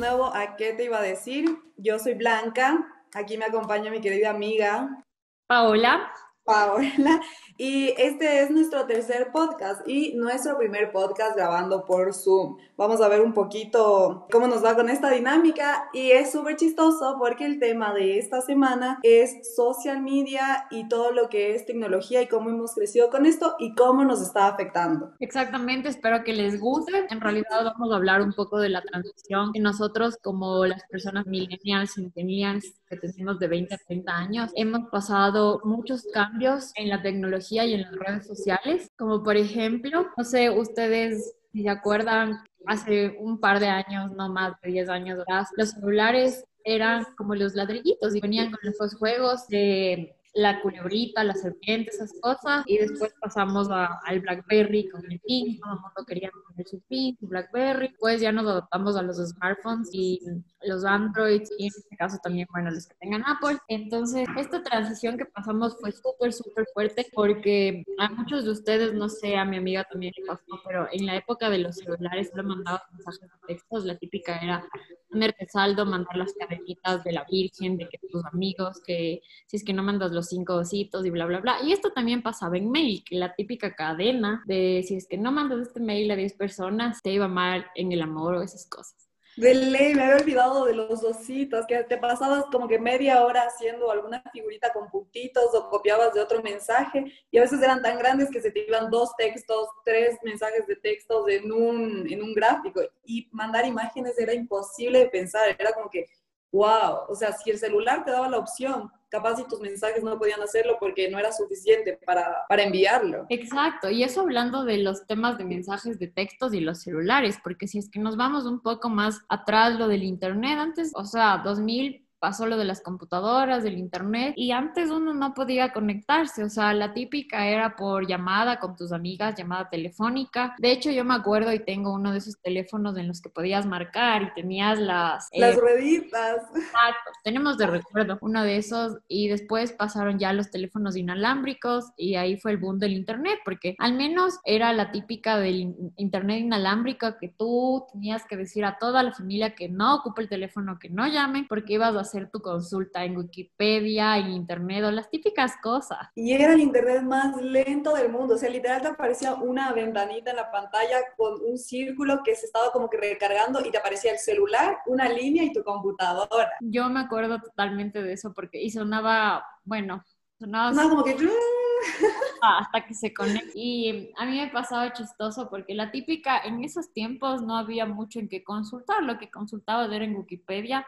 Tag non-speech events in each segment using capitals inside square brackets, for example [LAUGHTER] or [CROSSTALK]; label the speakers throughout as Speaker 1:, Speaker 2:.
Speaker 1: nuevo a ¿Qué te iba a decir? Yo soy Blanca, aquí me acompaña mi querida amiga
Speaker 2: Paola.
Speaker 1: Paola. Y este es nuestro tercer podcast y nuestro primer podcast grabando por Zoom. Vamos a ver un poquito cómo nos va con esta dinámica y es súper chistoso porque el tema de esta semana es social media y todo lo que es tecnología y cómo hemos crecido con esto y cómo nos está afectando.
Speaker 2: Exactamente, espero que les guste. En realidad vamos a hablar un poco de la transición que nosotros como las personas millennials, centennials que tenemos de 20 a 30 años, hemos pasado muchos cambios en la tecnología y en las redes sociales, como por ejemplo, no sé, ustedes si se acuerdan, hace un par de años, no más de 10 años atrás, los celulares eran como los ladrillitos y venían con esos juegos de la culebrita, la serpiente, esas cosas, y después pasamos al BlackBerry con el PIN, todo el mundo quería tener su PIN, su BlackBerry, pues ya nos adaptamos a los smartphones y los Androids, y en este caso también, bueno, los que tengan Apple. Entonces, esta transición que pasamos fue súper, súper fuerte porque a muchos de ustedes, no sé, a mi amiga también le pasó, pero en la época de los celulares solo mandabas mensajes de textos, la típica era ponerte saldo, mandar las cadenitas de la Virgen, de que tus amigos, que si es que no mandas los cinco ositos y bla, bla, bla. Y esto también pasaba en mail, que la típica cadena de si es que no mandas este mail a 10 personas, te iba mal en el amor o esas cosas.
Speaker 1: De ley, me había olvidado de los ositos, que te pasabas como que media hora haciendo alguna figurita con puntitos o copiabas de otro mensaje y a veces eran tan grandes que se te iban dos textos, tres mensajes de textos en un, en un gráfico y mandar imágenes era imposible de pensar, era como que, wow, o sea, si el celular te daba la opción capaz si tus mensajes no podían hacerlo porque no era suficiente para, para enviarlo.
Speaker 2: Exacto, y eso hablando de los temas de mensajes de textos y los celulares, porque si es que nos vamos un poco más atrás, lo del Internet, antes, o sea, 2000 pasó lo de las computadoras, del internet, y antes uno no podía conectarse, o sea, la típica era por llamada con tus amigas, llamada telefónica. De hecho, yo me acuerdo y tengo uno de esos teléfonos en los que podías marcar y tenías las...
Speaker 1: Eh, las rueditas.
Speaker 2: Exacto, tenemos de recuerdo uno de esos y después pasaron ya los teléfonos inalámbricos y ahí fue el boom del internet, porque al menos era la típica del internet inalámbrico que tú tenías que decir a toda la familia que no ocupe el teléfono, que no llame, porque ibas a hacer tu consulta en Wikipedia, en Internet o las típicas cosas.
Speaker 1: Y era el Internet más lento del mundo, o sea, literal te aparecía una ventanita en la pantalla con un círculo que se estaba como que recargando y te aparecía el celular, una línea y tu computadora.
Speaker 2: Yo me acuerdo totalmente de eso porque y sonaba, bueno, sonaba...
Speaker 1: como que... [LAUGHS]
Speaker 2: hasta que se conecte. Y a mí me pasaba chistoso porque la típica, en esos tiempos no había mucho en qué consultar, lo que consultaba era en Wikipedia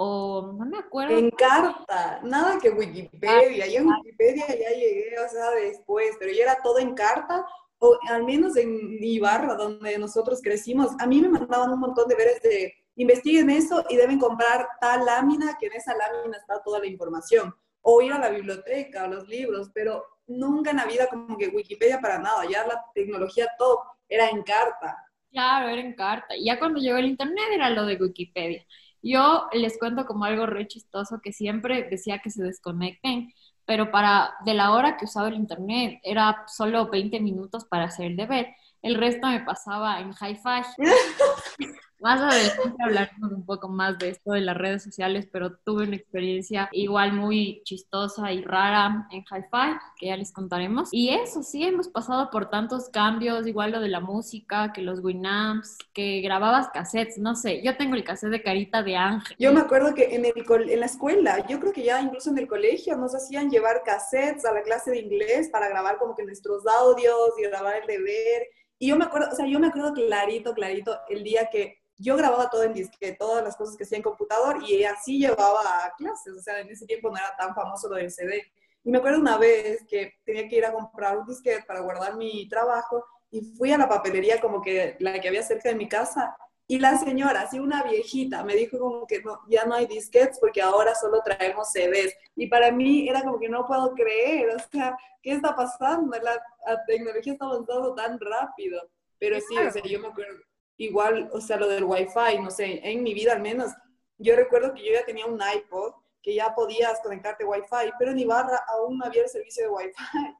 Speaker 2: o no me acuerdo.
Speaker 1: En carta, nada que Wikipedia. Yo en Wikipedia ya llegué, o sea, después, pero ya era todo en carta, o al menos en Ibarra, donde nosotros crecimos. A mí me mandaban un montón de veres de investiguen eso y deben comprar tal lámina, que en esa lámina está toda la información. O ir a la biblioteca, o los libros, pero nunca en la vida como que Wikipedia para nada. Ya la tecnología todo era en carta.
Speaker 2: Claro, era en carta. Ya cuando llegó el internet era lo de Wikipedia. Yo les cuento como algo re chistoso que siempre decía que se desconecten, pero para de la hora que usaba el internet era solo 20 minutos para hacer el deber. El resto me pasaba en hi-fi. [LAUGHS] Más adelante hablaremos un poco más de esto de las redes sociales, pero tuve una experiencia igual muy chistosa y rara en Hi-Fi, que ya les contaremos. Y eso sí, hemos pasado por tantos cambios, igual lo de la música, que los Winamps, que grababas cassettes, no sé, yo tengo el cassette de Carita de Ángel.
Speaker 1: Yo me acuerdo que en, el, en la escuela, yo creo que ya incluso en el colegio nos hacían llevar cassettes a la clase de inglés para grabar como que nuestros audios y grabar el deber. Y yo me acuerdo, o sea, yo me acuerdo clarito, clarito el día que yo grababa todo en disquete, todas las cosas que hacía en computador y así llevaba a clases, o sea, en ese tiempo no era tan famoso lo del CD. Y me acuerdo una vez que tenía que ir a comprar un disquete para guardar mi trabajo y fui a la papelería como que la que había cerca de mi casa y la señora, así una viejita, me dijo como que no, ya no hay disquetes porque ahora solo traemos CDs. Y para mí era como que no puedo creer, o sea, ¿qué está pasando? La, tecnología está avanzando tan rápido. Pero sí, o sea, yo me acuerdo, igual, o sea, lo del Wi-Fi, no sé, en mi vida al menos, yo recuerdo que yo ya tenía un iPod que ya podías conectarte Wi-Fi, pero en Ibarra aún no había el servicio de Wi-Fi.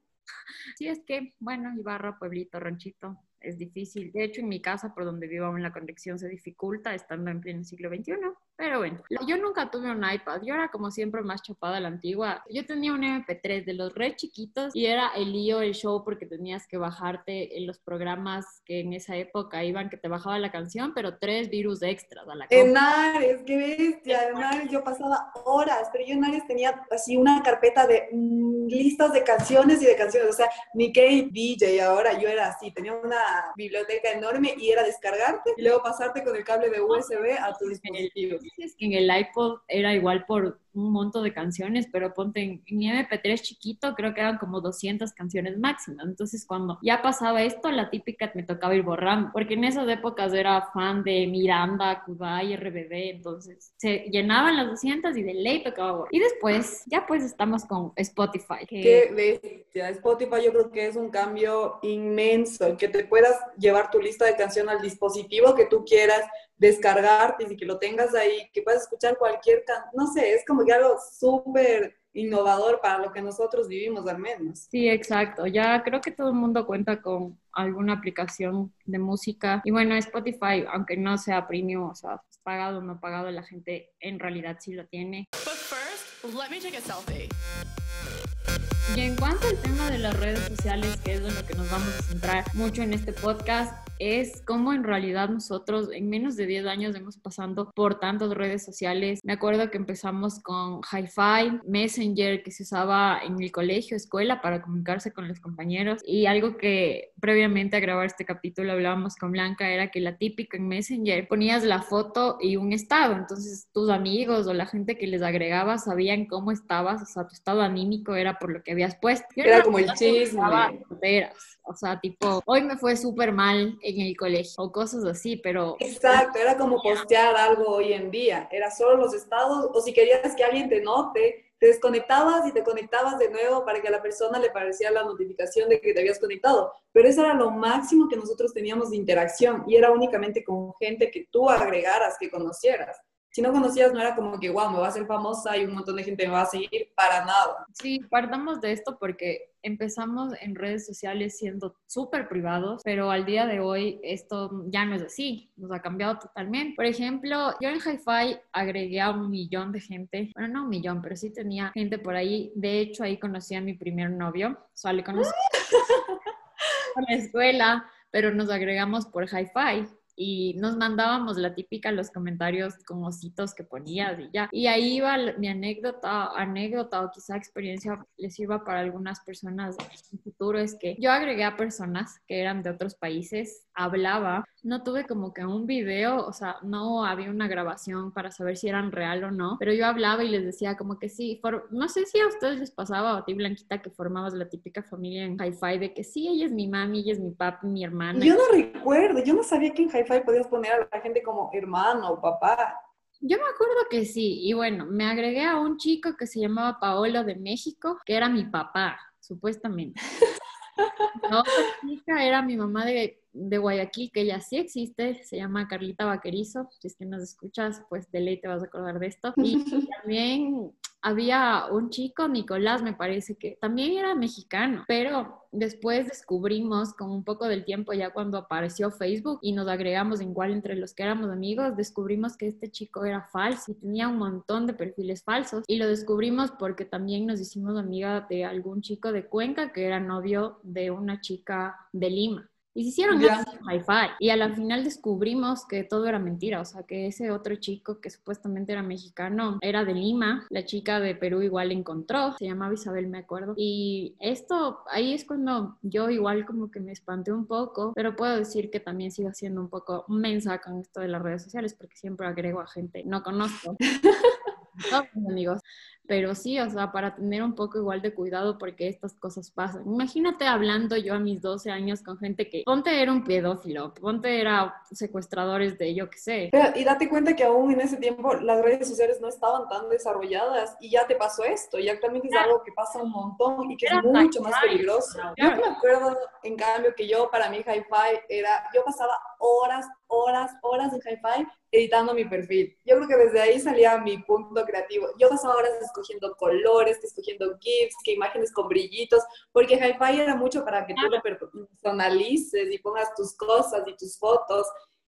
Speaker 2: Sí, es que, bueno, Ibarra, pueblito, ranchito, es difícil. De hecho, en mi casa, por donde vivo aún la conexión se dificulta estando en pleno siglo XXI. Pero bueno, yo nunca tuve un iPad. Yo era como siempre más chapada a la antigua. Yo tenía un MP3 de los re chiquitos y era el lío, el show, porque tenías que bajarte en los programas que en esa época iban, que te bajaba la canción, pero tres virus extras a la
Speaker 1: En Ares, qué bestia. En Ares yo pasaba horas, pero yo en Ares tenía así una carpeta de mm, listas de canciones y de canciones. O sea, ni que DJ ahora, yo era así. Tenía una biblioteca enorme y era descargarte y luego pasarte con el cable de USB a tu dispositivo
Speaker 2: en el iPod era igual por un montón de canciones, pero ponte en, mi MP3 chiquito, creo que eran como 200 canciones máximas. Entonces, cuando ya pasaba esto, la típica me tocaba ir borrando, porque en esas épocas era fan de Miranda, Kudai, RBD, entonces se llenaban las 200 y de ley tocaba borrar. Y después, ya pues estamos con Spotify.
Speaker 1: Qué bestia. Spotify yo creo que es un cambio inmenso, que te puedas llevar tu lista de canción al dispositivo que tú quieras, descargarte y que lo tengas ahí, que puedas escuchar cualquier, no sé, es como que algo súper innovador para lo que nosotros vivimos al menos.
Speaker 2: Sí, exacto. Ya creo que todo el mundo cuenta con alguna aplicación de música. Y bueno, Spotify, aunque no sea premium, o sea, pagado o no pagado, la gente en realidad sí lo tiene. Y en cuanto al tema de las redes sociales, que es de lo que nos vamos a centrar mucho en este podcast, es cómo en realidad nosotros en menos de 10 años hemos pasando por tantas redes sociales. Me acuerdo que empezamos con Hi-Fi, Messenger, que se usaba en el colegio, escuela, para comunicarse con los compañeros. Y algo que previamente a grabar este capítulo hablábamos con Blanca era que la típica en Messenger ponías la foto y un estado. Entonces tus amigos o la gente que les agregaba sabían cómo estabas, o sea, tu estado anímico era por lo que habías puesto.
Speaker 1: Era como el chisme.
Speaker 2: O sea, tipo, hoy me fue súper mal en el colegio o cosas así, pero...
Speaker 1: Exacto, era como postear algo hoy en día. Era solo los estados, o si querías que alguien te note, te desconectabas y te conectabas de nuevo para que a la persona le pareciera la notificación de que te habías conectado. Pero eso era lo máximo que nosotros teníamos de interacción y era únicamente con gente que tú agregaras, que conocieras si no conocías, no era como que, wow, me va a hacer famosa y un montón de gente me va a seguir para nada.
Speaker 2: Sí, partamos de esto porque empezamos en redes sociales siendo súper privados, pero al día de hoy esto ya no es así, nos ha cambiado totalmente. Por ejemplo, yo en HiFi agregué a un millón de gente, bueno, no un millón, pero sí tenía gente por ahí. De hecho, ahí conocí a mi primer novio, o sea, le conocí [LAUGHS] en la escuela, pero nos agregamos por HiFi y nos mandábamos la típica, los comentarios con ositos que ponías y ya. Y ahí iba mi anécdota, anécdota o quizá experiencia les sirva para algunas personas en futuro, es que yo agregué a personas que eran de otros países, hablaba, no tuve como que un video, o sea, no había una grabación para saber si eran real o no, pero yo hablaba y les decía como que sí, no sé si a ustedes les pasaba a ti Blanquita que formabas la típica familia en Hi-Fi de que sí, ella es mi mami, ella es mi papi, mi hermana.
Speaker 1: Yo no recuerdo, yo no sabía que en Hi-Fi podías poner a la gente como hermano o papá.
Speaker 2: Yo me acuerdo que sí, y bueno, me agregué a un chico que se llamaba Paolo de México, que era mi papá, supuestamente. La otra chica era mi mamá de, de, Guayaquil, que ella sí existe, se llama Carlita Vaquerizo. Si es que nos escuchas, pues de ley te vas a acordar de esto. Y [LAUGHS] también había un chico, Nicolás, me parece que también era mexicano, pero después descubrimos con un poco del tiempo ya cuando apareció Facebook y nos agregamos igual entre los que éramos amigos, descubrimos que este chico era falso y tenía un montón de perfiles falsos y lo descubrimos porque también nos hicimos amiga de algún chico de Cuenca que era novio de una chica de Lima. Y se hicieron hi-fi. Y a la final descubrimos que todo era mentira. O sea, que ese otro chico que supuestamente era mexicano era de Lima. La chica de Perú igual encontró. Se llamaba Isabel, me acuerdo. Y esto, ahí es cuando yo igual como que me espanté un poco. Pero puedo decir que también sigo siendo un poco mensa con esto de las redes sociales porque siempre agrego a gente no conozco. [LAUGHS] Todos mis amigos. Pero sí, o sea, para tener un poco igual de cuidado porque estas cosas pasan. Imagínate hablando yo a mis 12 años con gente que, ponte era un pedófilo, ponte era secuestradores de yo qué sé.
Speaker 1: y date cuenta que aún en ese tiempo las redes sociales no estaban tan desarrolladas y ya te pasó esto. Y actualmente es algo que pasa un montón y que es mucho más peligroso. Yo me acuerdo, en cambio, que yo para mí hi-fi era, yo pasaba horas, horas, horas en hi-fi editando mi perfil. Yo creo que desde ahí salía mi punto creativo. Yo pasaba horas escogiendo colores, escogiendo GIFs, que imágenes con brillitos, porque Hi-Fi era mucho para que tú lo personalices y pongas tus cosas y tus fotos.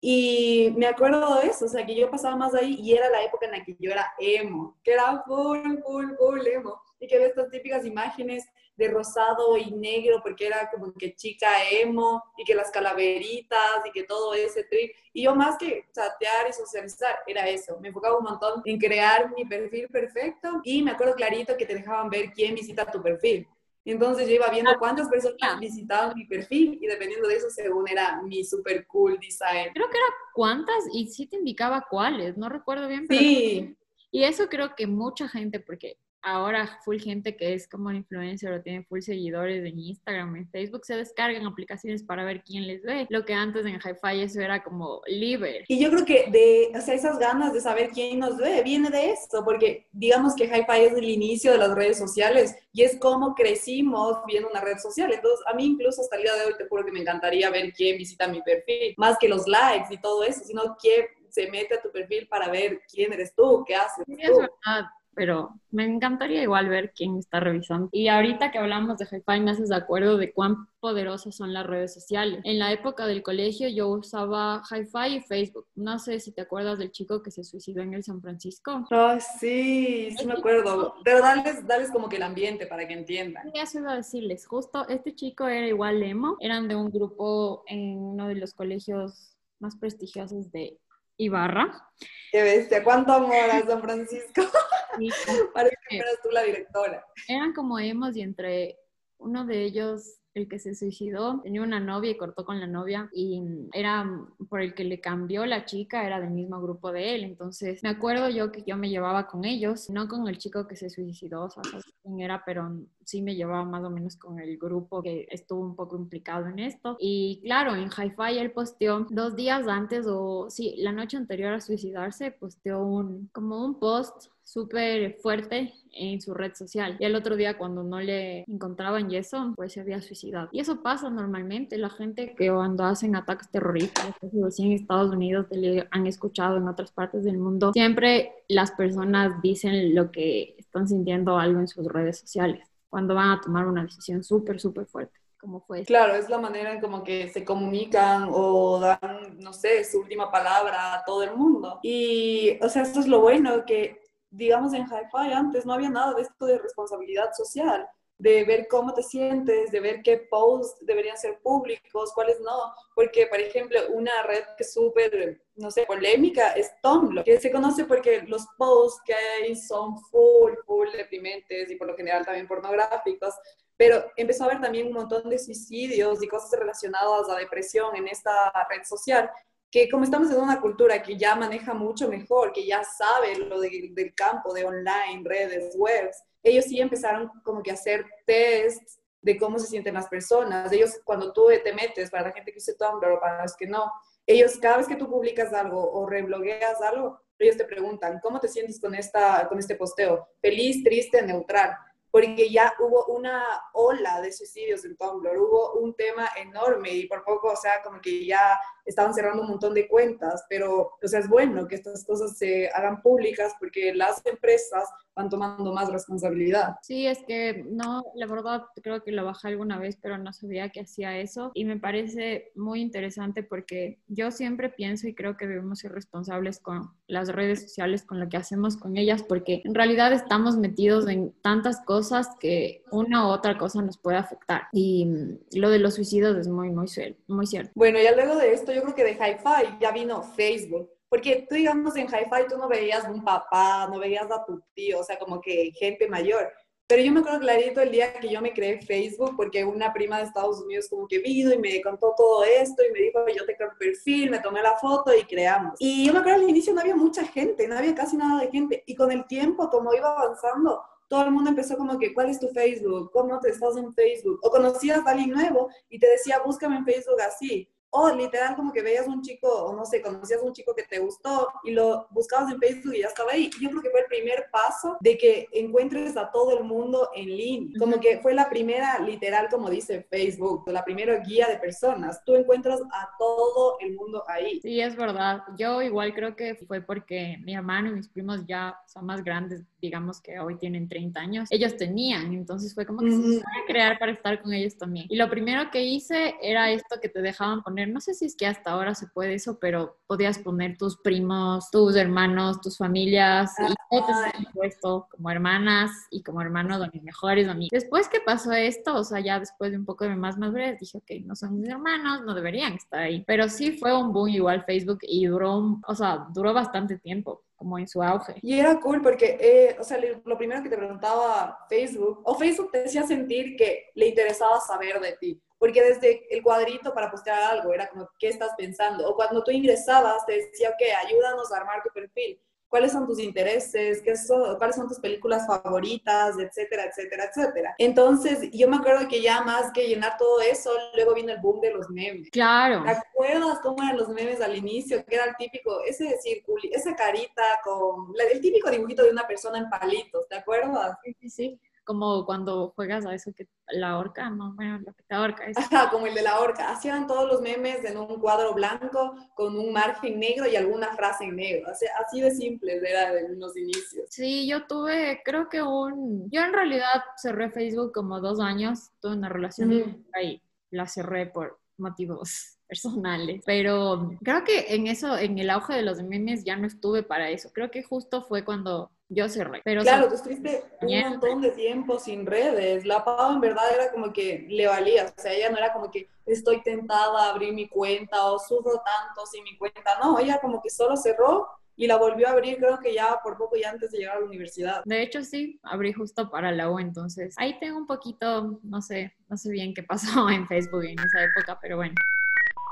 Speaker 1: Y me acuerdo de eso, o sea, que yo pasaba más ahí y era la época en la que yo era emo, que era full, full, full emo. Y que había estas típicas imágenes de rosado y negro porque era como que chica emo y que las calaveritas y que todo ese trip. Y yo más que chatear y socializar, era eso. Me enfocaba un montón en crear mi perfil perfecto y me acuerdo clarito que te dejaban ver quién visita tu perfil. Entonces yo iba viendo cuántas personas visitaban mi perfil y dependiendo de eso, según era mi super cool design.
Speaker 2: Creo que era cuántas y sí te indicaba cuáles, no recuerdo bien. Pero
Speaker 1: sí.
Speaker 2: Y eso creo que mucha gente, porque ahora full gente que es como influencer o tiene full seguidores en Instagram, en Facebook, se descargan aplicaciones para ver quién les ve. Lo que antes en Hi-Fi eso era como libre.
Speaker 1: Y yo creo que de, o sea, esas ganas de saber quién nos ve viene de esto, porque digamos que Hi-Fi es el inicio de las redes sociales y es como crecimos viendo una red social. Entonces, a mí incluso hasta el día de hoy te juro que me encantaría ver quién visita mi perfil, más que los likes y todo eso, sino quién se mete a tu perfil para ver quién eres tú, qué haces.
Speaker 2: Sí, es verdad pero me encantaría igual ver quién está revisando. Y ahorita que hablamos de hi me haces de acuerdo de cuán poderosas son las redes sociales. En la época del colegio yo usaba hi y Facebook. No sé si te acuerdas del chico que se suicidó en el San Francisco.
Speaker 1: Ah, sí, sí me acuerdo. Pero dales, dales como que el ambiente para que entiendan.
Speaker 2: Sí, eso iba a decirles. Justo este chico era igual emo. Eran de un grupo en uno de los colegios más prestigiosos de Ibarra.
Speaker 1: Qué bestia, cuánto amor a San Francisco. [LAUGHS] Parece que eras tú la directora.
Speaker 2: Eran como emos y entre uno de ellos el que se suicidó tenía una novia y cortó con la novia y era por el que le cambió la chica, era del mismo grupo de él. Entonces me acuerdo yo que yo me llevaba con ellos, no con el chico que se suicidó, o sea, quién era, pero sí me llevaba más o menos con el grupo que estuvo un poco implicado en esto. Y claro, en Hi-Fi él posteó dos días antes o sí, la noche anterior a suicidarse, posteó un como un post súper fuerte en su red social. Y el otro día cuando no le encontraban yeso, pues se había suicidado. Y eso pasa normalmente. La gente que cuando hacen ataques terroristas, así en Estados Unidos, le han escuchado en otras partes del mundo, siempre las personas dicen lo que están sintiendo algo en sus redes sociales cuando van a tomar una decisión súper, súper fuerte. Como fue.
Speaker 1: Claro, es la manera en como que se comunican o dan, no sé, su última palabra a todo el mundo. Y, o sea, esto es lo bueno, que digamos, en Hi-Fi antes no había nada de esto de responsabilidad social, de ver cómo te sientes, de ver qué posts deberían ser públicos, cuáles no. Porque, por ejemplo, una red que es súper, no sé, polémica es Tumblr, que se conoce porque los posts que hay son full, full deprimentes y por lo general también pornográficos. Pero empezó a haber también un montón de suicidios y cosas relacionadas a depresión en esta red social que como estamos en una cultura que ya maneja mucho mejor, que ya sabe lo del campo de online, redes, webs, ellos sí empezaron como que a hacer tests de cómo se sienten las personas. Ellos, cuando tú te metes, para la gente que use Tumblr o para los que no, ellos cada vez que tú publicas algo o reblogueas algo, ellos te preguntan, ¿cómo te sientes con, esta, con este posteo? Feliz, triste, neutral porque ya hubo una ola de suicidios en Tumblr, hubo un tema enorme y por poco, o sea, como que ya estaban cerrando un montón de cuentas, pero, o sea, es bueno que estas cosas se hagan públicas porque las empresas van tomando más responsabilidad.
Speaker 2: Sí, es que no, la verdad creo que lo bajé alguna vez, pero no sabía que hacía eso y me parece muy interesante porque yo siempre pienso y creo que debemos ser responsables con las redes sociales, con lo que hacemos con ellas, porque en realidad estamos metidos en tantas cosas que una u otra cosa nos puede afectar. Y lo de los suicidios es muy, muy, muy cierto.
Speaker 1: Bueno, ya luego de esto, yo creo que de Hi-Fi ya vino Facebook. Porque tú, digamos, en Hi-Fi tú no veías a un papá, no veías a tu tío, o sea, como que gente mayor. Pero yo me acuerdo clarito el día que yo me creé Facebook porque una prima de Estados Unidos como que vino y me contó todo esto y me dijo, yo te creo perfil, me tomé la foto y creamos. Y yo me acuerdo al inicio no había mucha gente, no había casi nada de gente. Y con el tiempo, como iba avanzando, todo el mundo empezó como que, ¿cuál es tu Facebook? ¿Cómo te estás en Facebook? O conocías a alguien nuevo y te decía, búscame en Facebook así. O literal como que veías un chico, o no sé, conocías a un chico que te gustó y lo buscabas en Facebook y ya estaba ahí. Yo creo que fue el primer paso de que encuentres a todo el mundo en línea. Como que fue la primera, literal, como dice Facebook, la primera guía de personas. Tú encuentras a todo el mundo ahí.
Speaker 2: Sí, es verdad. Yo igual creo que fue porque mi hermano y mis primos ya son más grandes, digamos que hoy tienen 30 años. Ellos tenían, entonces fue como que se a crear para estar con ellos también. Y lo primero que hice era esto que te dejaban poner no sé si es que hasta ahora se puede eso, pero podías poner tus primos, tus hermanos, tus familias, y yo te puesto como hermanas y como hermanos de mis mejores amigos. Después que pasó esto, o sea, ya después de un poco de más madurez, dije, ok, no son mis hermanos, no deberían estar ahí. Pero sí fue un boom igual Facebook y duró, o sea, duró bastante tiempo como en su auge.
Speaker 1: Y era cool porque, eh, o sea, lo primero que te preguntaba Facebook, o Facebook te decía sentir que le interesaba saber de ti porque desde el cuadrito para postear algo era como, ¿qué estás pensando? O cuando tú ingresabas te decía, ok, ayúdanos a armar tu perfil. ¿Cuáles son tus intereses? ¿Qué son, ¿Cuáles son tus películas favoritas? Etcétera, etcétera, etcétera. Entonces, yo me acuerdo que ya más que llenar todo eso, luego vino el boom de los memes.
Speaker 2: Claro.
Speaker 1: ¿Te acuerdas cómo eran los memes al inicio? Que era el típico, ese círculo, esa carita con, el típico dibujito de una persona en palitos, ¿te acuerdas?
Speaker 2: Sí, sí, sí como cuando juegas a eso que la horca, no, bueno, lo que te ahorca. Es...
Speaker 1: Ajá, como el de la horca. Hacían todos los memes en un cuadro blanco con un margen negro y alguna frase en negro. Así, así de simple era en los inicios.
Speaker 2: Sí, yo tuve, creo que un... Yo en realidad cerré Facebook como dos años, tuve una relación ahí, la cerré por motivos [LAUGHS] personales, pero creo que en eso, en el auge de los memes ya no estuve para eso. Creo que justo fue cuando yo cerré. Pero
Speaker 1: claro, tú estuviste un montón de tiempo sin redes. La Pau en verdad era como que le valía. O sea, ella no era como que estoy tentada a abrir mi cuenta o sufro tanto sin mi cuenta. No, ella como que solo cerró y la volvió a abrir creo que ya por poco ya antes de llegar a la universidad.
Speaker 2: De hecho sí, abrí justo para la U, entonces ahí tengo un poquito, no sé, no sé bien qué pasó [LAUGHS] en Facebook en esa época, pero bueno.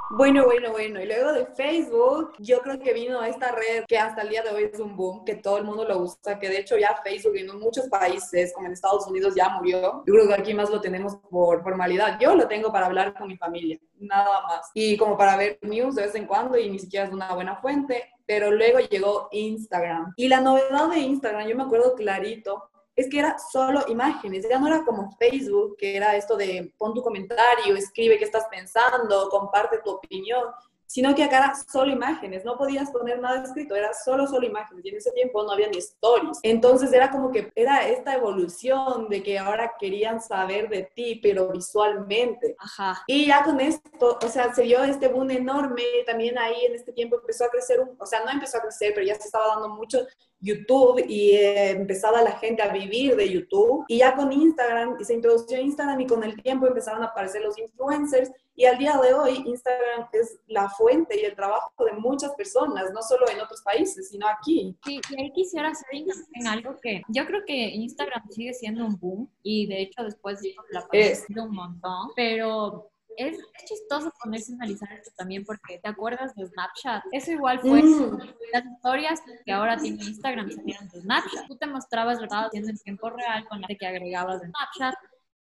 Speaker 1: Bueno, bueno, bueno. Y luego de Facebook, yo creo que vino esta red que hasta el día de hoy es un boom, que todo el mundo lo usa, que de hecho ya Facebook en muchos países, como en Estados Unidos, ya murió. Yo creo que aquí más lo tenemos por formalidad. Yo lo tengo para hablar con mi familia, nada más. Y como para ver news de vez en cuando y ni siquiera es una buena fuente. Pero luego llegó Instagram. Y la novedad de Instagram, yo me acuerdo clarito, es que era solo imágenes, ya no era como Facebook, que era esto de pon tu comentario, escribe qué estás pensando, comparte tu opinión, sino que acá era solo imágenes, no podías poner nada escrito, era solo, solo imágenes, y en ese tiempo no había ni stories. Entonces era como que era esta evolución de que ahora querían saber de ti, pero visualmente.
Speaker 2: Ajá.
Speaker 1: Y ya con esto, o sea, se dio este boom enorme, también ahí en este tiempo empezó a crecer, un, o sea, no empezó a crecer, pero ya se estaba dando mucho YouTube y eh, empezaba la gente a vivir de YouTube. Y ya con Instagram, y se introdució Instagram y con el tiempo empezaron a aparecer los influencers. Y al día de hoy, Instagram es la fuente y el trabajo de muchas personas, no solo en otros países, sino aquí.
Speaker 2: Sí, y ahí quisiera hacer en algo que yo creo que Instagram sigue siendo un boom y de hecho después de la pandemia un montón, pero es, chistoso ponerse a analizar esto también porque te acuerdas de Snapchat. Eso igual fue mm. las historias que ahora tiene Instagram salieron de Snapchat. Tú te mostrabas lo que estabas haciendo en tiempo real con la que agregabas de Snapchat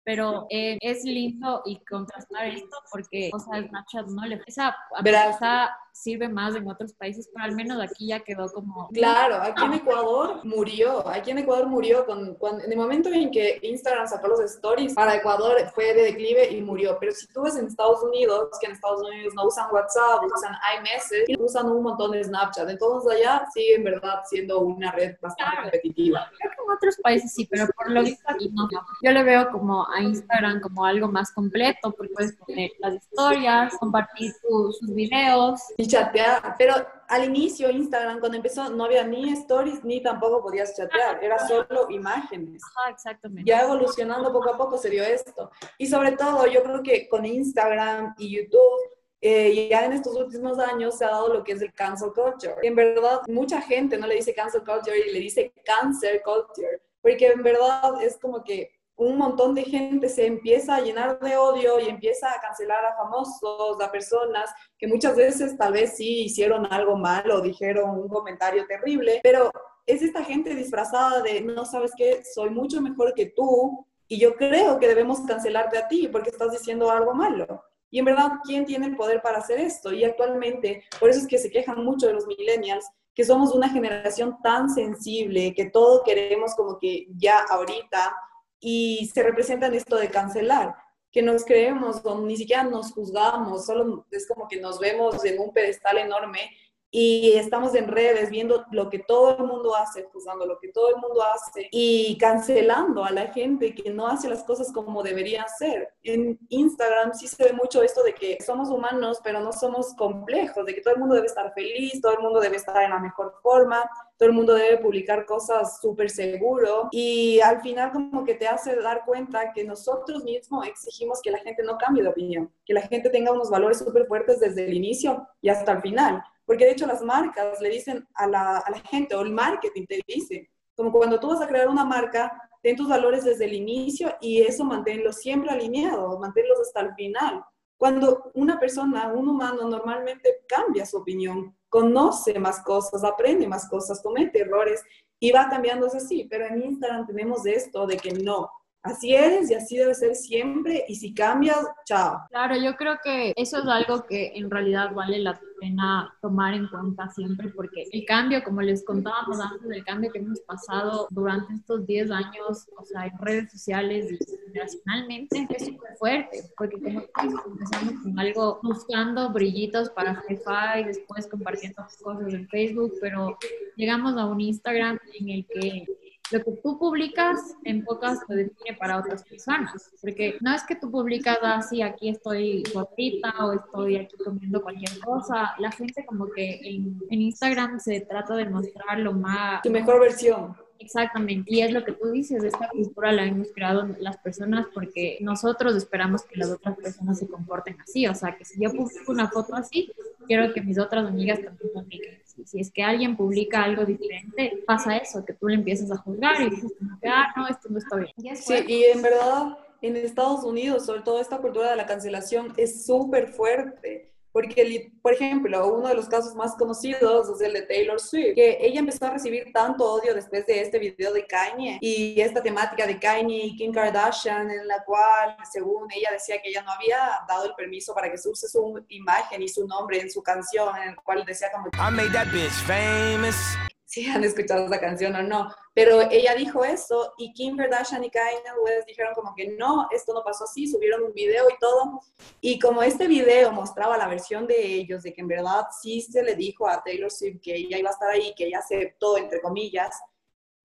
Speaker 2: pero eh, es lindo y contrastar esto porque, o sea, Snapchat no le... Esa, esa sirve más en otros países, pero al menos aquí ya quedó como...
Speaker 1: Claro, aquí en Ecuador murió, aquí en Ecuador murió con, en el momento en que Instagram sacó los stories, para Ecuador fue de declive y murió, pero si tú ves en Estados Unidos, que en Estados Unidos no usan WhatsApp, usan iMessage, y usan un montón de Snapchat, entonces allá sigue en verdad siendo una red bastante competitiva.
Speaker 2: Creo que en otros países sí, pero por lo visto aquí no. Yo le veo como a Instagram como algo más completo, porque puedes poner las historias, compartir tus, videos.
Speaker 1: Chatear, pero al inicio Instagram, cuando empezó, no había ni stories ni tampoco podías chatear, era solo imágenes.
Speaker 2: Ajá, exactamente.
Speaker 1: Ya evolucionando poco a poco se dio esto. Y sobre todo, yo creo que con Instagram y YouTube, eh, ya en estos últimos años se ha dado lo que es el cancel culture. En verdad, mucha gente no le dice cancel culture y le dice cancer culture, porque en verdad es como que un montón de gente se empieza a llenar de odio y empieza a cancelar a famosos, a personas que muchas veces tal vez sí hicieron algo malo, dijeron un comentario terrible, pero es esta gente disfrazada de, no sabes qué, soy mucho mejor que tú y yo creo que debemos cancelarte a ti porque estás diciendo algo malo. Y en verdad, ¿quién tiene el poder para hacer esto? Y actualmente, por eso es que se quejan mucho de los millennials, que somos una generación tan sensible, que todo queremos como que ya ahorita, y se representa en esto de cancelar, que nos creemos, o ni siquiera nos juzgamos, solo es como que nos vemos en un pedestal enorme y estamos en redes viendo lo que todo el mundo hace, juzgando lo que todo el mundo hace y cancelando a la gente que no hace las cosas como deberían ser. En Instagram sí se ve mucho esto de que somos humanos, pero no somos complejos, de que todo el mundo debe estar feliz, todo el mundo debe estar en la mejor forma, todo el mundo debe publicar cosas súper seguro y al final como que te hace dar cuenta que nosotros mismos exigimos que la gente no cambie de opinión, que la gente tenga unos valores súper fuertes desde el inicio y hasta el final porque de hecho las marcas le dicen a la, a la gente, o el marketing te dice, como cuando tú vas a crear una marca, ten tus valores desde el inicio y eso manténlo siempre alineado, manténlos hasta el final. Cuando una persona, un humano normalmente cambia su opinión, conoce más cosas, aprende más cosas, comete errores y va cambiando así, pero en Instagram tenemos esto de que no, así eres y así debe ser siempre y si cambias, chao.
Speaker 2: Claro, yo creo que eso es algo que en realidad vale la pena tomar en cuenta siempre porque el cambio, como les contábamos antes, el cambio que hemos pasado durante estos 10 años, o sea, en redes sociales y generacionalmente, es súper fuerte, porque como empezamos con algo buscando brillitos para y después compartiendo cosas en Facebook, pero llegamos a un Instagram en el que lo que tú publicas en pocas te define para otras personas, porque no es que tú publicas así, ah, aquí estoy gordita o estoy aquí comiendo cualquier cosa, la gente como que en, en Instagram se trata de mostrar lo más...
Speaker 1: Tu mejor versión.
Speaker 2: Exactamente, y es lo que tú dices, esta cultura la hemos creado las personas porque nosotros esperamos que las otras personas se comporten así, o sea, que si yo publico una foto así, quiero que mis otras amigas también publiquen si es que alguien publica algo diferente, pasa eso, que tú le empiezas a juzgar y dices, ah, no, esto no está bien.
Speaker 1: Sí, y en verdad, en Estados Unidos, sobre todo esta cultura de la cancelación es súper fuerte. Porque, por ejemplo, uno de los casos más conocidos es el de Taylor Swift, que ella empezó a recibir tanto odio después de este video de Kanye y esta temática de Kanye y Kim Kardashian, en la cual, según ella, decía que ella no había dado el permiso para que se use su imagen y su nombre en su canción, en el cual decía como... I made that bitch famous si han escuchado esa canción o no, pero ella dijo eso y Kim Kardashian y Kanye West dijeron como que no, esto no pasó así, subieron un video y todo, y como este video mostraba la versión de ellos, de que en verdad sí se le dijo a Taylor Swift que ella iba a estar ahí, que ella aceptó, entre comillas,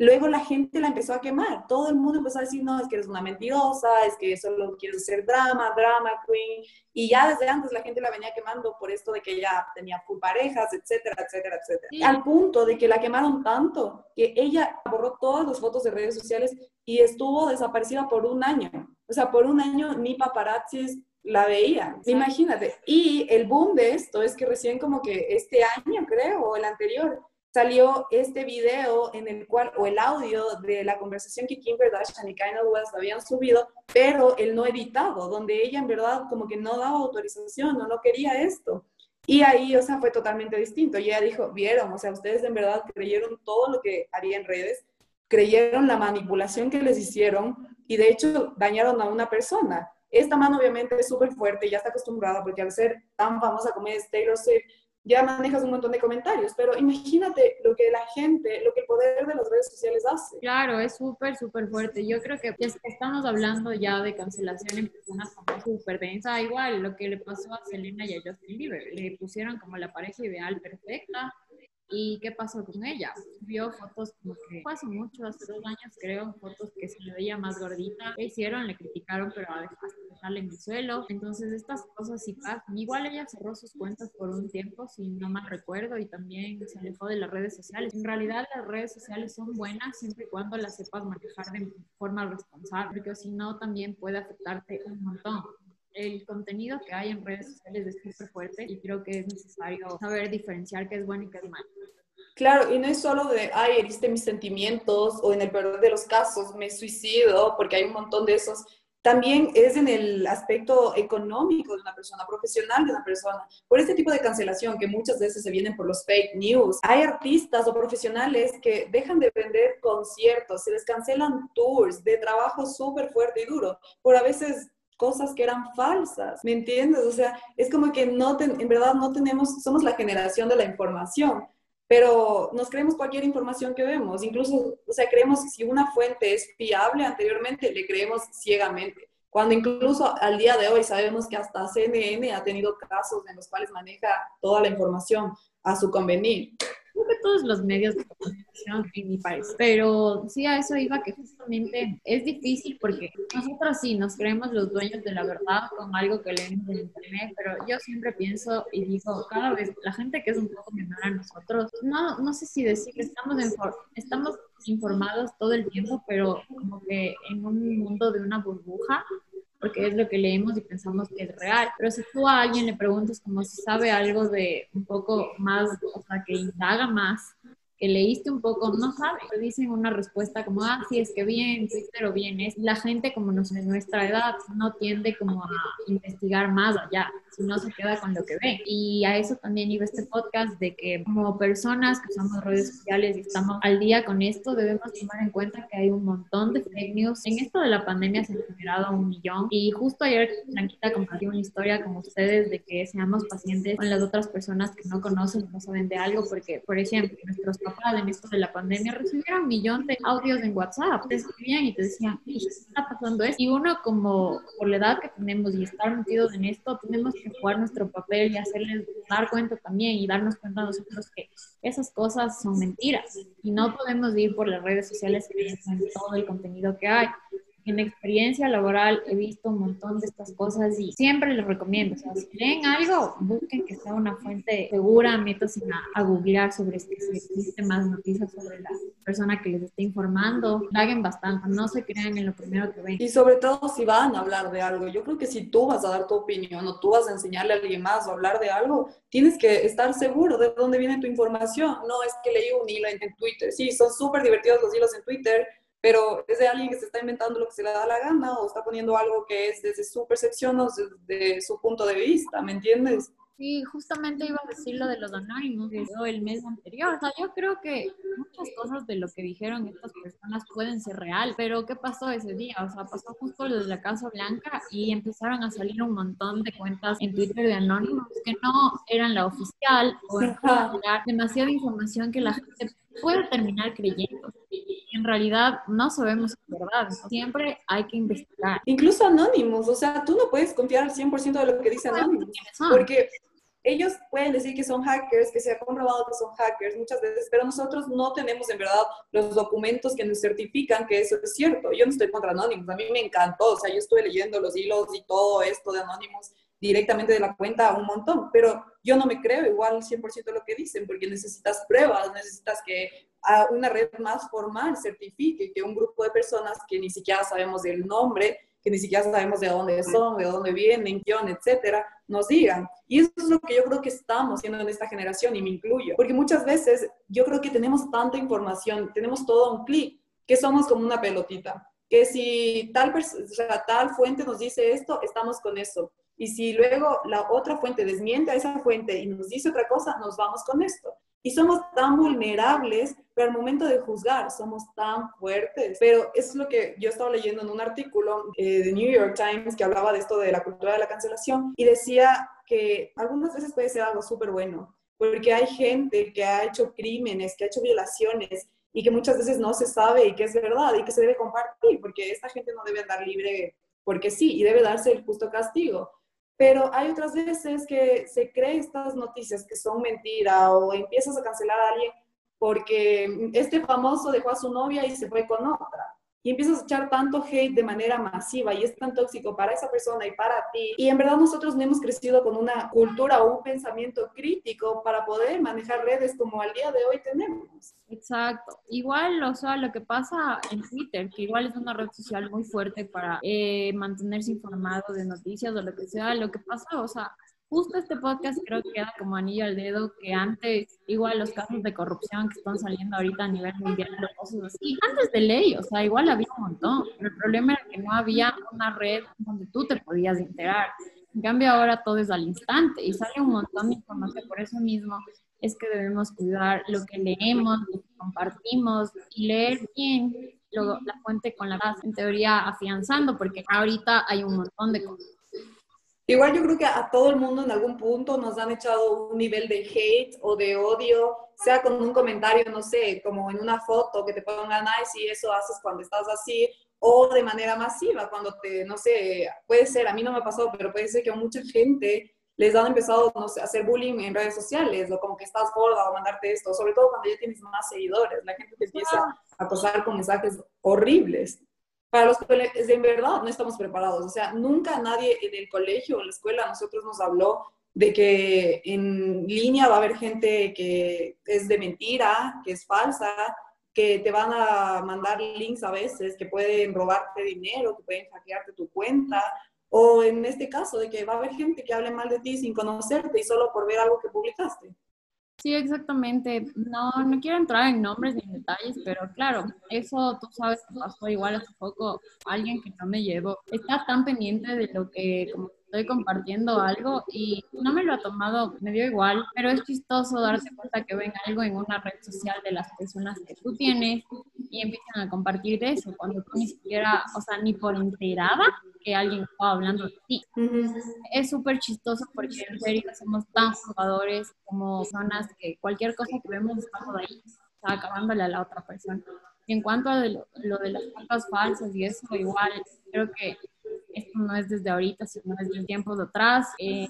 Speaker 1: Luego la gente la empezó a quemar, todo el mundo empezó a decir, no, es que eres una mentirosa, es que solo quieres hacer drama, drama queen, y ya desde antes la gente la venía quemando por esto de que ella tenía full parejas, etcétera, etcétera, etcétera. Al punto de que la quemaron tanto que ella borró todas las fotos de redes sociales y estuvo desaparecida por un año. O sea, por un año ni paparazzis la veían. Imagínate. Y el boom de esto es que recién como que este año, creo, o el anterior, salió este video en el cual, o el audio de la conversación que Kim Kardashian y Kanye West habían subido, pero el no editado, donde ella en verdad como que no daba autorización, no, no quería esto. Y ahí, o sea, fue totalmente distinto. Y ella dijo, vieron, o sea, ustedes en verdad creyeron todo lo que había en redes, creyeron la manipulación que les hicieron y de hecho dañaron a una persona. Esta mano obviamente es súper fuerte, ya está acostumbrada porque al ser tan famosa como es Taylor Swift, ya manejas un montón de comentarios, pero imagínate lo que la gente, lo que el poder de las redes sociales hace.
Speaker 2: Claro, es súper, súper fuerte. Yo creo que estamos hablando ya de cancelación en personas como súper densa, igual lo que le pasó a Selena y a Justin Bieber, le pusieron como la pareja ideal perfecta, ¿Y qué pasó con ella? Vio fotos como que hace mucho, hace dos años creo, fotos que se le veía más gordita. ¿Qué hicieron? Le criticaron, pero a dejarle en el suelo. Entonces estas cosas sí pasan. Igual ella cerró sus cuentas por un tiempo, si no mal recuerdo, y también se alejó de las redes sociales. En realidad las redes sociales son buenas siempre y cuando las sepas manejar de forma responsable, porque si no también puede afectarte un montón el contenido que hay en redes sociales es súper fuerte y creo que es necesario saber diferenciar qué es bueno y qué es malo.
Speaker 1: Claro, y no es solo de, ay, heriste mis sentimientos o en el peor de los casos me suicido, porque hay un montón de esos. También es en el aspecto económico de una persona, profesional de una persona. Por este tipo de cancelación que muchas veces se vienen por los fake news. Hay artistas o profesionales que dejan de vender conciertos, se les cancelan tours de trabajo súper fuerte y duro por a veces cosas que eran falsas, ¿me entiendes? O sea, es como que no, en verdad no tenemos, somos la generación de la información, pero nos creemos cualquier información que vemos, incluso, o sea, creemos que si una fuente es fiable anteriormente, le creemos ciegamente. Cuando incluso al día de hoy sabemos que hasta CNN ha tenido casos en los cuales maneja toda la información a su convenir
Speaker 2: creo que todos los medios de comunicación en mi país. Pero sí, a eso iba que justamente es difícil porque nosotros sí nos creemos los dueños de la verdad con algo que leemos en internet, pero yo siempre pienso y digo, cada vez la gente que es un poco menor a nosotros, no, no sé si decir que estamos, estamos informados todo el tiempo, pero como que en un mundo de una burbuja porque es lo que leemos y pensamos que es real. Pero si tú a alguien le preguntas como si sabe algo de un poco más, o sea, que indaga más, que leíste un poco, no sabe. Te dicen una respuesta como, ah, sí, es que bien, Twitter o bien es. La gente como nos, en nuestra edad no tiende como a investigar más allá, sino se queda con lo que ve. Y a eso también iba este podcast de que como personas que usamos redes sociales y estamos al día con esto, debemos tomar en cuenta que hay un montón de fake news. En esto de la pandemia se han generado un millón y justo ayer Blanquita compartió una historia con ustedes de que seamos pacientes con las otras personas que no conocen, no saben de algo, porque, por ejemplo, nuestros en esto de la pandemia, recibieron un millón de audios en WhatsApp. Te escribían y te decían, ¿qué está pasando esto? Y uno como por la edad que tenemos y estar metidos en esto, tenemos que jugar nuestro papel y hacerles dar cuenta también y darnos cuenta nosotros que esas cosas son mentiras y no podemos ir por las redes sociales creyendo en todo el contenido que hay en experiencia laboral he visto un montón de estas cosas y siempre les recomiendo, o sea, si leen algo, busquen que sea una fuente segura, métanse a, a googlear sobre si existe más noticias sobre la persona que les esté informando, laguen bastante, no se crean en lo primero que ven.
Speaker 1: Y sobre todo si van a hablar de algo, yo creo que si tú vas a dar tu opinión o tú vas a enseñarle a alguien más o hablar de algo, tienes que estar seguro de dónde viene tu información, no es que leí un hilo en, en Twitter, sí, son súper divertidos los hilos en Twitter, pero es de alguien que se está inventando lo que se le da la gana o está poniendo algo que es desde su percepción o desde su punto de vista, ¿me entiendes?
Speaker 2: Sí, justamente iba a decir lo de los anónimos que el mes anterior. O sea, yo creo que muchas cosas de lo que dijeron estas personas pueden ser real, pero ¿qué pasó ese día? O sea, pasó justo lo de la Casa Blanca y empezaron a salir un montón de cuentas en Twitter de anónimos que no eran la oficial o demasiada información que la gente puede terminar creyendo en realidad no sabemos la verdad. Siempre hay que investigar.
Speaker 1: Incluso anónimos, o sea, tú no puedes confiar al 100% de lo que dicen anónimos, porque ellos pueden decir que son hackers, que se ha comprobado que son hackers muchas veces, pero nosotros no tenemos en verdad los documentos que nos certifican que eso es cierto. Yo no estoy contra anónimos, a mí me encantó, o sea, yo estuve leyendo los hilos y todo esto de anónimos directamente de la cuenta un montón, pero yo no me creo igual 100% de lo que dicen, porque necesitas pruebas, necesitas que una red más formal certifique que un grupo de personas que ni siquiera sabemos del nombre, que ni siquiera sabemos de dónde son, de dónde vienen, quién, etcétera, nos digan. Y eso es lo que yo creo que estamos haciendo en esta generación y me incluyo, porque muchas veces yo creo que tenemos tanta información, tenemos todo un clic, que somos como una pelotita, que si tal, o sea, tal fuente nos dice esto, estamos con eso. Y si luego la otra fuente desmiente a esa fuente y nos dice otra cosa, nos vamos con esto. Y somos tan vulnerables, pero al momento de juzgar somos tan fuertes. Pero eso es lo que yo estaba leyendo en un artículo eh, de New York Times que hablaba de esto de la cultura de la cancelación y decía que algunas veces puede ser algo súper bueno, porque hay gente que ha hecho crímenes, que ha hecho violaciones y que muchas veces no se sabe y que es verdad y que se debe compartir, porque esta gente no debe andar libre porque sí y debe darse el justo castigo pero hay otras veces que se cree estas noticias que son mentira o empiezas a cancelar a alguien porque este famoso dejó a su novia y se fue con otra y empiezas a echar tanto hate de manera masiva y es tan tóxico para esa persona y para ti. Y en verdad nosotros no hemos crecido con una cultura o un pensamiento crítico para poder manejar redes como al día de hoy tenemos.
Speaker 2: Exacto. Igual, o sea, lo que pasa en Twitter, que igual es una red social muy fuerte para eh, mantenerse informado de noticias o lo que sea, lo que pasa, o sea, justo este podcast creo que queda como anillo al dedo que antes, igual los casos de corrupción que están saliendo ahorita a nivel mundial, cosas así, antes de ley, o sea, igual había un montón. el problema era que no había una red donde tú te podías enterar. En cambio, ahora todo es al instante y sale un montón de información. Por eso mismo es que debemos cuidar lo que leemos, lo que compartimos y leer bien la fuente con la vas en teoría afianzando, porque ahorita hay un montón de cosas.
Speaker 1: Igual yo creo que a todo el mundo en algún punto nos han echado un nivel de hate o de odio, sea con un comentario, no sé, como en una foto que te pongan, ay, si eso haces cuando estás así, o de manera masiva, cuando te, no sé, puede ser, a mí no me ha pasado, pero puede ser que a mucha gente les han empezado no sé, a hacer bullying en redes sociales, o como que estás gorda o mandarte esto, sobre todo cuando ya tienes más seguidores, la gente te empieza a acosar con mensajes horribles. Para los colegios, en verdad, no estamos preparados. O sea, nunca nadie en el colegio o en la escuela nosotros nos habló de que en línea va a haber gente que es de mentira, que es falsa, que te van a mandar links a veces, que pueden robarte dinero, que pueden hackearte tu cuenta, o en este caso, de que va a haber gente que hable mal de ti sin conocerte y solo por ver algo que publicaste.
Speaker 2: Sí, exactamente. No, no quiero entrar en nombres ni en detalles, pero claro, eso tú sabes que pasó igual hace poco. Alguien que no me llevo está tan pendiente de lo que como estoy compartiendo algo y no me lo ha tomado, me dio igual, pero es chistoso darse cuenta que ven algo en una red social de las personas que tú tienes y empiezan a compartir de eso, cuando tú ni siquiera, o sea, ni por enterada que alguien estaba hablando de ti. Es súper chistoso porque en serio somos tan jugadores como personas que cualquier cosa que vemos estamos ahí, está acabándole a la otra persona. Y en cuanto a lo, de las cuentas falsas y eso, igual creo que esto no es desde ahorita, sino desde tiempos atrás. Eh,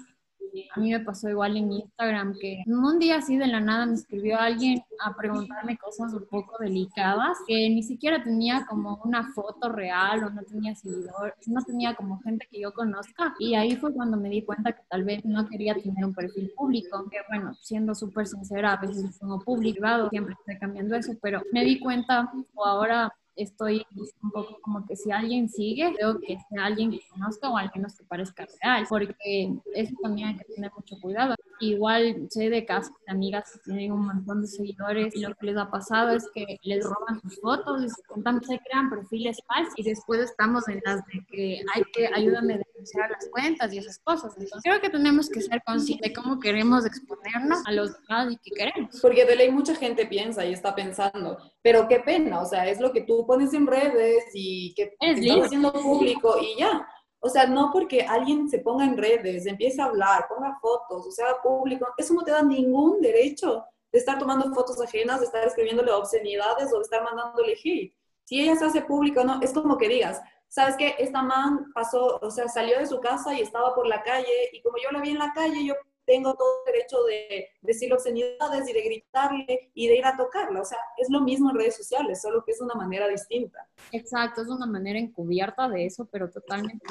Speaker 2: a mí me pasó igual en Instagram que un día así de la nada me escribió alguien a preguntarme cosas un poco delicadas que ni siquiera tenía como una foto real o no tenía seguidores, no tenía como gente que yo conozca y ahí fue cuando me di cuenta que tal vez no quería tener un perfil público, que bueno, siendo súper sincera, a veces lo pongo publicado, siempre estoy cambiando eso, pero me di cuenta o ahora estoy un poco como que si alguien sigue, creo que sea alguien que conozca o al menos que parezca real, porque eso también hay que tener mucho cuidado. Igual sé de casos de amigas que tienen un montón de seguidores y lo que les ha pasado es que les roban sus fotos, les cuentan, se crean perfiles falsos y después estamos en las de que hay que ayúdame a denunciar las cuentas y esas cosas. Entonces creo que tenemos que ser conscientes de cómo queremos exponernos a los demás y qué queremos.
Speaker 1: Porque de ley mucha gente piensa y está pensando, pero qué pena, o sea, es lo que tú pones en redes y que es estás haciendo público y ya. O sea, no porque alguien se ponga en redes, empiece a hablar, ponga fotos, o sea, público, eso no te da ningún derecho de estar tomando fotos ajenas, de estar escribiéndole obscenidades o de estar mandándole hate. Si ella se hace público, no, es como que digas, ¿sabes qué? Esta man pasó, o sea, salió de su casa y estaba por la calle y como yo la vi en la calle, yo tengo todo el derecho de decir obscenidades y de gritarle y de ir a tocarla. O sea, es lo mismo en redes sociales, solo que es una manera distinta.
Speaker 2: Exacto, es una manera encubierta de eso, pero totalmente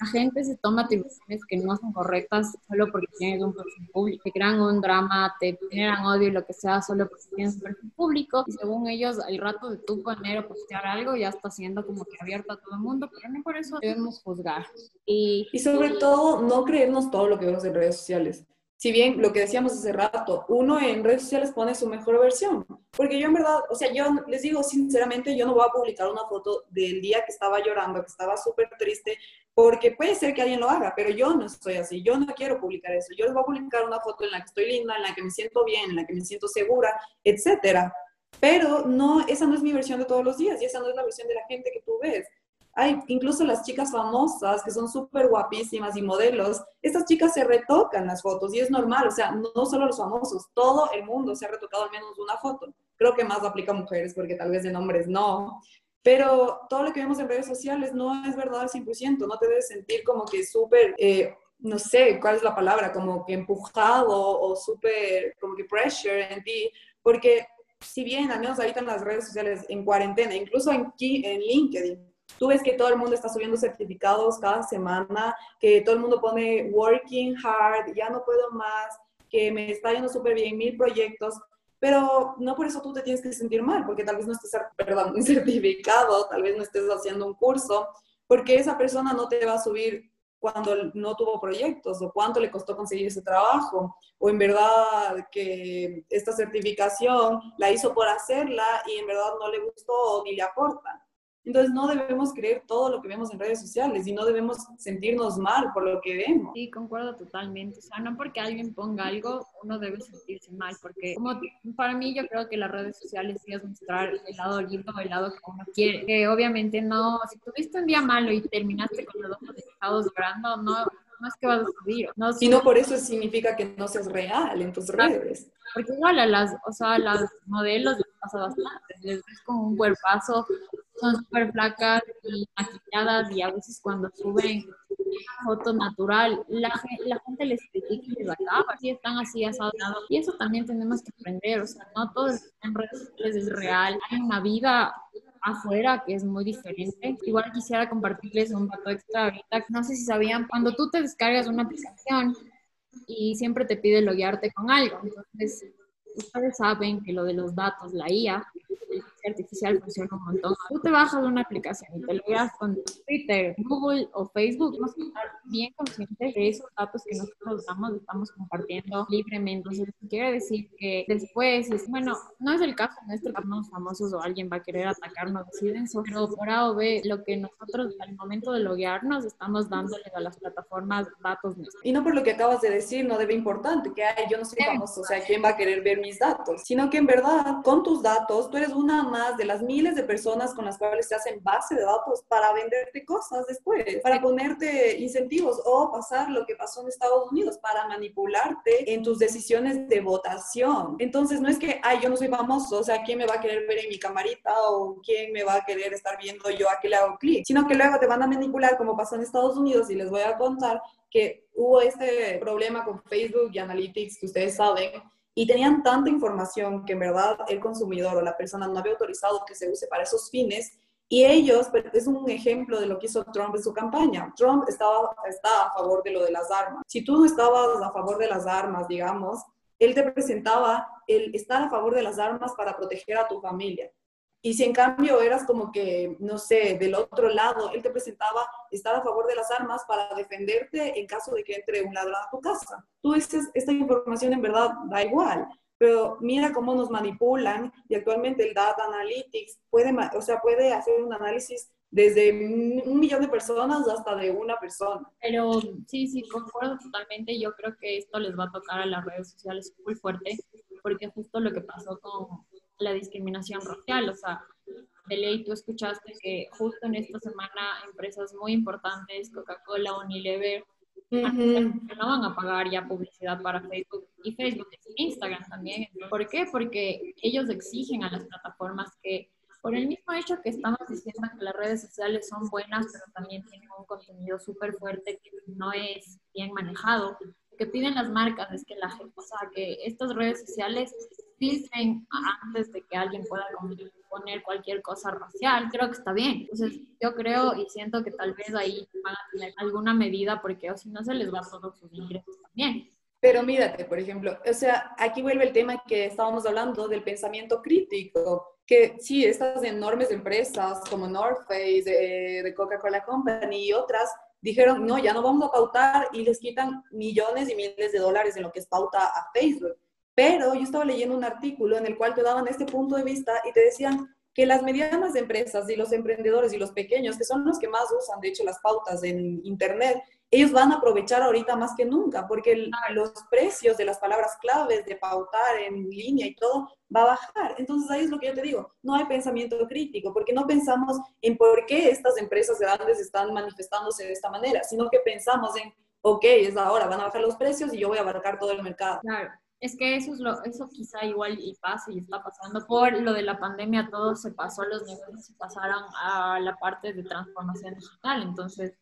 Speaker 2: la gente se toma atribuciones que no son correctas solo porque tienes un perfil público, te crean un drama, te generan odio y lo que sea solo porque tienes un perfil público. Y según ellos el rato de tu poner o postear algo ya está siendo como que abierto a todo el mundo, pero no por eso debemos juzgar.
Speaker 1: Y, y sobre todo no creernos todo lo que vemos en redes sociales. Si bien lo que decíamos hace rato, uno en redes sociales pone su mejor versión, porque yo en verdad, o sea, yo les digo sinceramente, yo no voy a publicar una foto del día que estaba llorando, que estaba súper triste, porque puede ser que alguien lo haga, pero yo no estoy así, yo no quiero publicar eso, yo les voy a publicar una foto en la que estoy linda, en la que me siento bien, en la que me siento segura, etcétera. Pero no, esa no es mi versión de todos los días y esa no es la versión de la gente que tú ves. Hay incluso las chicas famosas que son súper guapísimas y modelos, estas chicas se retocan las fotos y es normal, o sea, no solo los famosos, todo el mundo se ha retocado al menos una foto. Creo que más aplica a mujeres porque tal vez de hombres no. Pero todo lo que vemos en redes sociales no es verdad al 100%, no te debes sentir como que súper, eh, no sé cuál es la palabra, como que empujado o súper, como que pressure en ti, porque si bien al menos ahorita en las redes sociales en cuarentena, incluso en, en LinkedIn, Tú ves que todo el mundo está subiendo certificados cada semana, que todo el mundo pone working hard, ya no puedo más, que me está yendo súper bien, mil proyectos, pero no por eso tú te tienes que sentir mal, porque tal vez no estés, perdón, [LAUGHS] certificado, tal vez no estés haciendo un curso, porque esa persona no te va a subir cuando no tuvo proyectos o cuánto le costó conseguir ese trabajo o en verdad que esta certificación la hizo por hacerla y en verdad no le gustó ni le aporta. Entonces no debemos creer todo lo que vemos en redes sociales y no debemos sentirnos mal por lo que vemos.
Speaker 2: Sí, concuerdo totalmente. O sea, no porque alguien ponga algo, uno debe sentirse mal, porque como para mí yo creo que las redes sociales sí es mostrar el lado lindo, el lado que uno quiere. Que obviamente no, si tuviste un día malo y terminaste con los ojos estados llorando, no, no es que vas a subir. No,
Speaker 1: sino por eso significa que no seas real en tus redes.
Speaker 2: Porque igual a las, o sea, a las modelos les pasa bastante, les ves como un cuerpazo, son súper flacas y maquilladas y a veces cuando suben foto natural, la, la gente les critica y les acaba, si están así asados. Y eso también tenemos que aprender, o sea, no todo en redes sociales es real, hay una vida afuera que es muy diferente. Igual quisiera compartirles un dato extra ahorita, no sé si sabían, cuando tú te descargas una aplicación, y siempre te pide loguearte con algo. Entonces, ustedes saben que lo de los datos, la IA, artificial funciona un montón. Tú te bajas una aplicación y te lo veas con Twitter, Google o Facebook, tenemos que estar bien conscientes de esos datos que nosotros damos, estamos compartiendo libremente. Entonces, quiere decir que después, bueno, no es el caso nuestro, somos famosos o alguien va a querer atacarnos eso, pero por A o B, lo que nosotros al momento de loguearnos estamos dándole a las plataformas datos nuestros.
Speaker 1: Y no por lo que acabas de decir, no debe importante que ay, yo no soy famoso, o sea, ¿quién va a querer ver mis datos? Sino que en verdad, con tus datos, tú eres una de las miles de personas con las cuales se hacen base de datos para venderte cosas después, para ponerte incentivos o pasar lo que pasó en Estados Unidos, para manipularte en tus decisiones de votación. Entonces, no es que, ay, yo no soy famoso, o sea, ¿quién me va a querer ver en mi camarita o quién me va a querer estar viendo yo a qué le hago clic? Sino que luego te van a manipular como pasó en Estados Unidos y les voy a contar que hubo este problema con Facebook y Analytics que ustedes saben, y tenían tanta información que en verdad el consumidor o la persona no había autorizado que se use para esos fines. Y ellos, pues, es un ejemplo de lo que hizo Trump en su campaña. Trump estaba, estaba a favor de lo de las armas. Si tú no estabas a favor de las armas, digamos, él te presentaba el estar a favor de las armas para proteger a tu familia. Y si en cambio eras como que, no sé, del otro lado, él te presentaba estar a favor de las armas para defenderte en caso de que entre un ladrón a tu casa. Tú dices, esta información en verdad da igual, pero mira cómo nos manipulan y actualmente el Data Analytics puede, o sea, puede hacer un análisis desde un millón de personas hasta de una persona.
Speaker 2: Pero sí, sí, concuerdo totalmente. Yo creo que esto les va a tocar a las redes sociales muy fuerte, porque justo lo que pasó con la discriminación racial. O sea, de ley tú escuchaste que justo en esta semana empresas muy importantes, Coca-Cola, Unilever, no van a pagar ya publicidad para Facebook y Facebook y Instagram también. ¿Por qué? Porque ellos exigen a las plataformas que por el mismo hecho que estamos diciendo que las redes sociales son buenas, pero también tienen un contenido súper fuerte que no es bien manejado, que piden las marcas es que la o sea, que estas redes sociales dicen antes de que alguien pueda poner cualquier cosa racial, creo que está bien. Entonces, yo creo y siento que tal vez ahí van a tener alguna medida porque o si no se les va todos sus ingresos también.
Speaker 1: Pero mírate, por ejemplo, o sea, aquí vuelve el tema que estábamos hablando del pensamiento crítico, que sí, estas enormes empresas como North Face, de, de Coca-Cola Company y otras, dijeron, no, ya no vamos a pautar y les quitan millones y miles de dólares en lo que es pauta a Facebook. Pero yo estaba leyendo un artículo en el cual te daban este punto de vista y te decían que las medianas empresas y los emprendedores y los pequeños, que son los que más usan, de hecho, las pautas en Internet, ellos van a aprovechar ahorita más que nunca, porque los precios de las palabras claves de pautar en línea y todo va a bajar. Entonces ahí es lo que yo te digo, no hay pensamiento crítico, porque no pensamos en por qué estas empresas grandes están manifestándose de esta manera, sino que pensamos en, ok, es ahora, van a bajar los precios y yo voy a abarcar todo el mercado.
Speaker 2: Claro. Es que eso es lo, eso quizá igual y pasa y está pasando por lo de la pandemia, todo se pasó, los negocios se pasaron a la parte de transformación digital, entonces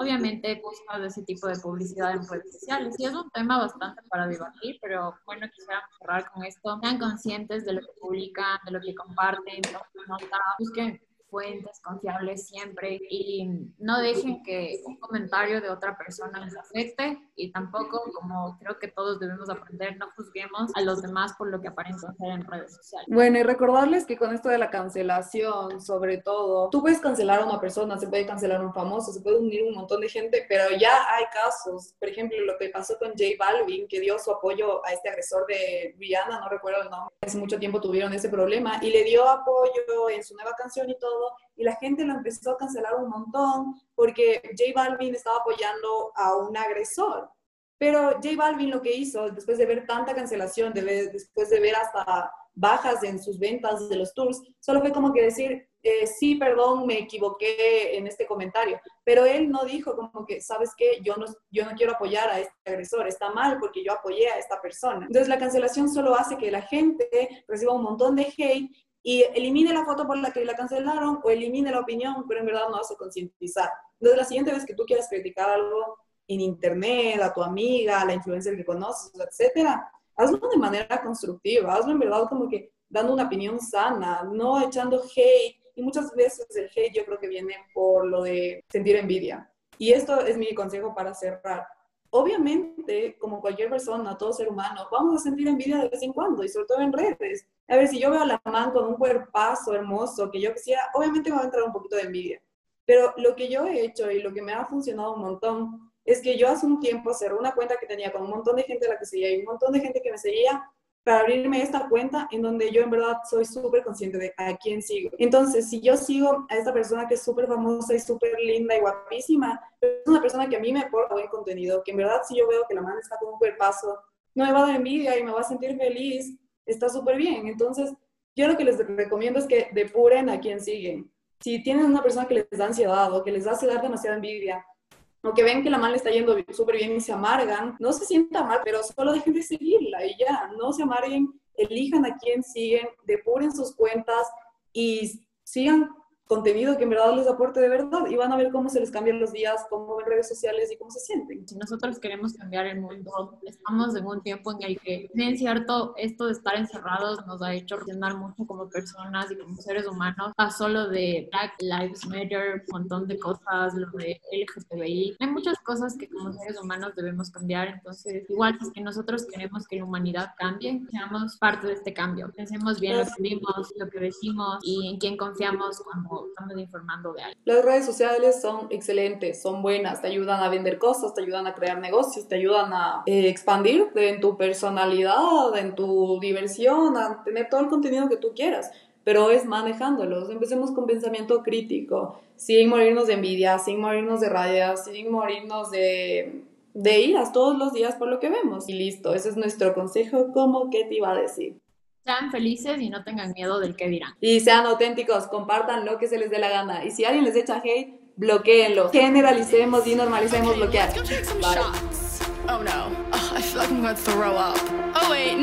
Speaker 2: obviamente buscas ese tipo de publicidad en redes sociales y es un tema bastante para debatir, pero bueno, quisiera cerrar con esto, sean conscientes de lo que publican, de lo que comparten, no busquen fuentes confiables siempre y no dejen que un comentario de otra persona les afecte y tampoco, como creo que todos debemos aprender, no juzguemos a los demás por lo que aparentan ser en redes sociales.
Speaker 1: Bueno, y recordarles que con esto de la cancelación, sobre todo, tú puedes cancelar a una persona, se puede cancelar a un famoso, se puede unir un montón de gente, pero ya hay casos, por ejemplo, lo que pasó con J Balvin, que dio su apoyo a este agresor de Rihanna, no recuerdo el nombre, hace mucho tiempo tuvieron ese problema, y le dio apoyo en su nueva canción y todo, y la gente lo empezó a cancelar un montón porque J Balvin estaba apoyando a un agresor. Pero J Balvin lo que hizo, después de ver tanta cancelación, después de ver hasta bajas en sus ventas de los tours, solo fue como que decir, eh, sí, perdón, me equivoqué en este comentario, pero él no dijo como que, ¿sabes qué? Yo no, yo no quiero apoyar a este agresor, está mal porque yo apoyé a esta persona. Entonces la cancelación solo hace que la gente reciba un montón de hate y elimine la foto por la que la cancelaron o elimine la opinión, pero en verdad no hace concientizar. Entonces la siguiente vez que tú quieras criticar algo en internet, a tu amiga, a la influencer que conoces, etcétera, hazlo de manera constructiva, hazlo en verdad como que dando una opinión sana, no echando hate. Y muchas veces el hate yo creo que viene por lo de sentir envidia. Y esto es mi consejo para cerrar. Obviamente, como cualquier persona, todo ser humano, vamos a sentir envidia de vez en cuando y sobre todo en redes. A ver, si yo veo a la man con un cuerpazo hermoso que yo quisiera, obviamente me va a entrar un poquito de envidia. Pero lo que yo he hecho y lo que me ha funcionado un montón es que yo hace un tiempo cerré una cuenta que tenía con un montón de gente a la que seguía y un montón de gente que me seguía para abrirme esta cuenta en donde yo en verdad soy súper consciente de a quién sigo. Entonces, si yo sigo a esta persona que es súper famosa y súper linda y guapísima, es una persona que a mí me aporta buen contenido, que en verdad si yo veo que la mano está con un paso, no me va a dar envidia y me va a sentir feliz, está súper bien. Entonces, yo lo que les recomiendo es que depuren a quién siguen. Si tienen una persona que les da ansiedad o que les hace dar demasiada envidia, o que ven que la mal le está yendo súper bien y se amargan, no se sienta mal, pero solo dejen de seguirla y ya, no se amarguen, elijan a quién siguen, depuren sus cuentas y sigan contenido que en verdad les aporte de verdad y van a ver cómo se les cambian los días, cómo ven redes sociales y cómo se sienten.
Speaker 2: Si nosotros queremos cambiar el mundo, estamos en un tiempo en el que, bien cierto, esto de estar encerrados nos ha hecho reflexionar mucho como personas y como seres humanos, a solo de Black Lives Matter, un montón de cosas, lo de LGTBI. Hay muchas cosas que como seres humanos debemos cambiar, entonces igual es que nosotros queremos que la humanidad cambie, seamos parte de este cambio. Pensemos bien lo que vimos, lo que decimos y en quién confiamos cuando estamos informando de algo.
Speaker 1: Las redes sociales son excelentes, son buenas, te ayudan a vender cosas, te ayudan a crear negocios, te ayudan a eh, expandir en tu personalidad, en tu diversión, a tener todo el contenido que tú quieras pero es manejándolos. Empecemos con pensamiento crítico, sin morirnos de envidia, sin morirnos de rabia, sin morirnos de, de iras todos los días por lo que vemos. Y listo, ese es nuestro consejo, como que te iba a decir.
Speaker 2: Sean felices y no tengan miedo del que dirán.
Speaker 1: Y sean auténticos, compartan lo que se les dé la gana. Y si alguien les echa hate, bloqueenlo. Generalicemos y normalicemos bloquear. Bye. Oh no, oh, I feel like I'm gonna throw up. Oh wait,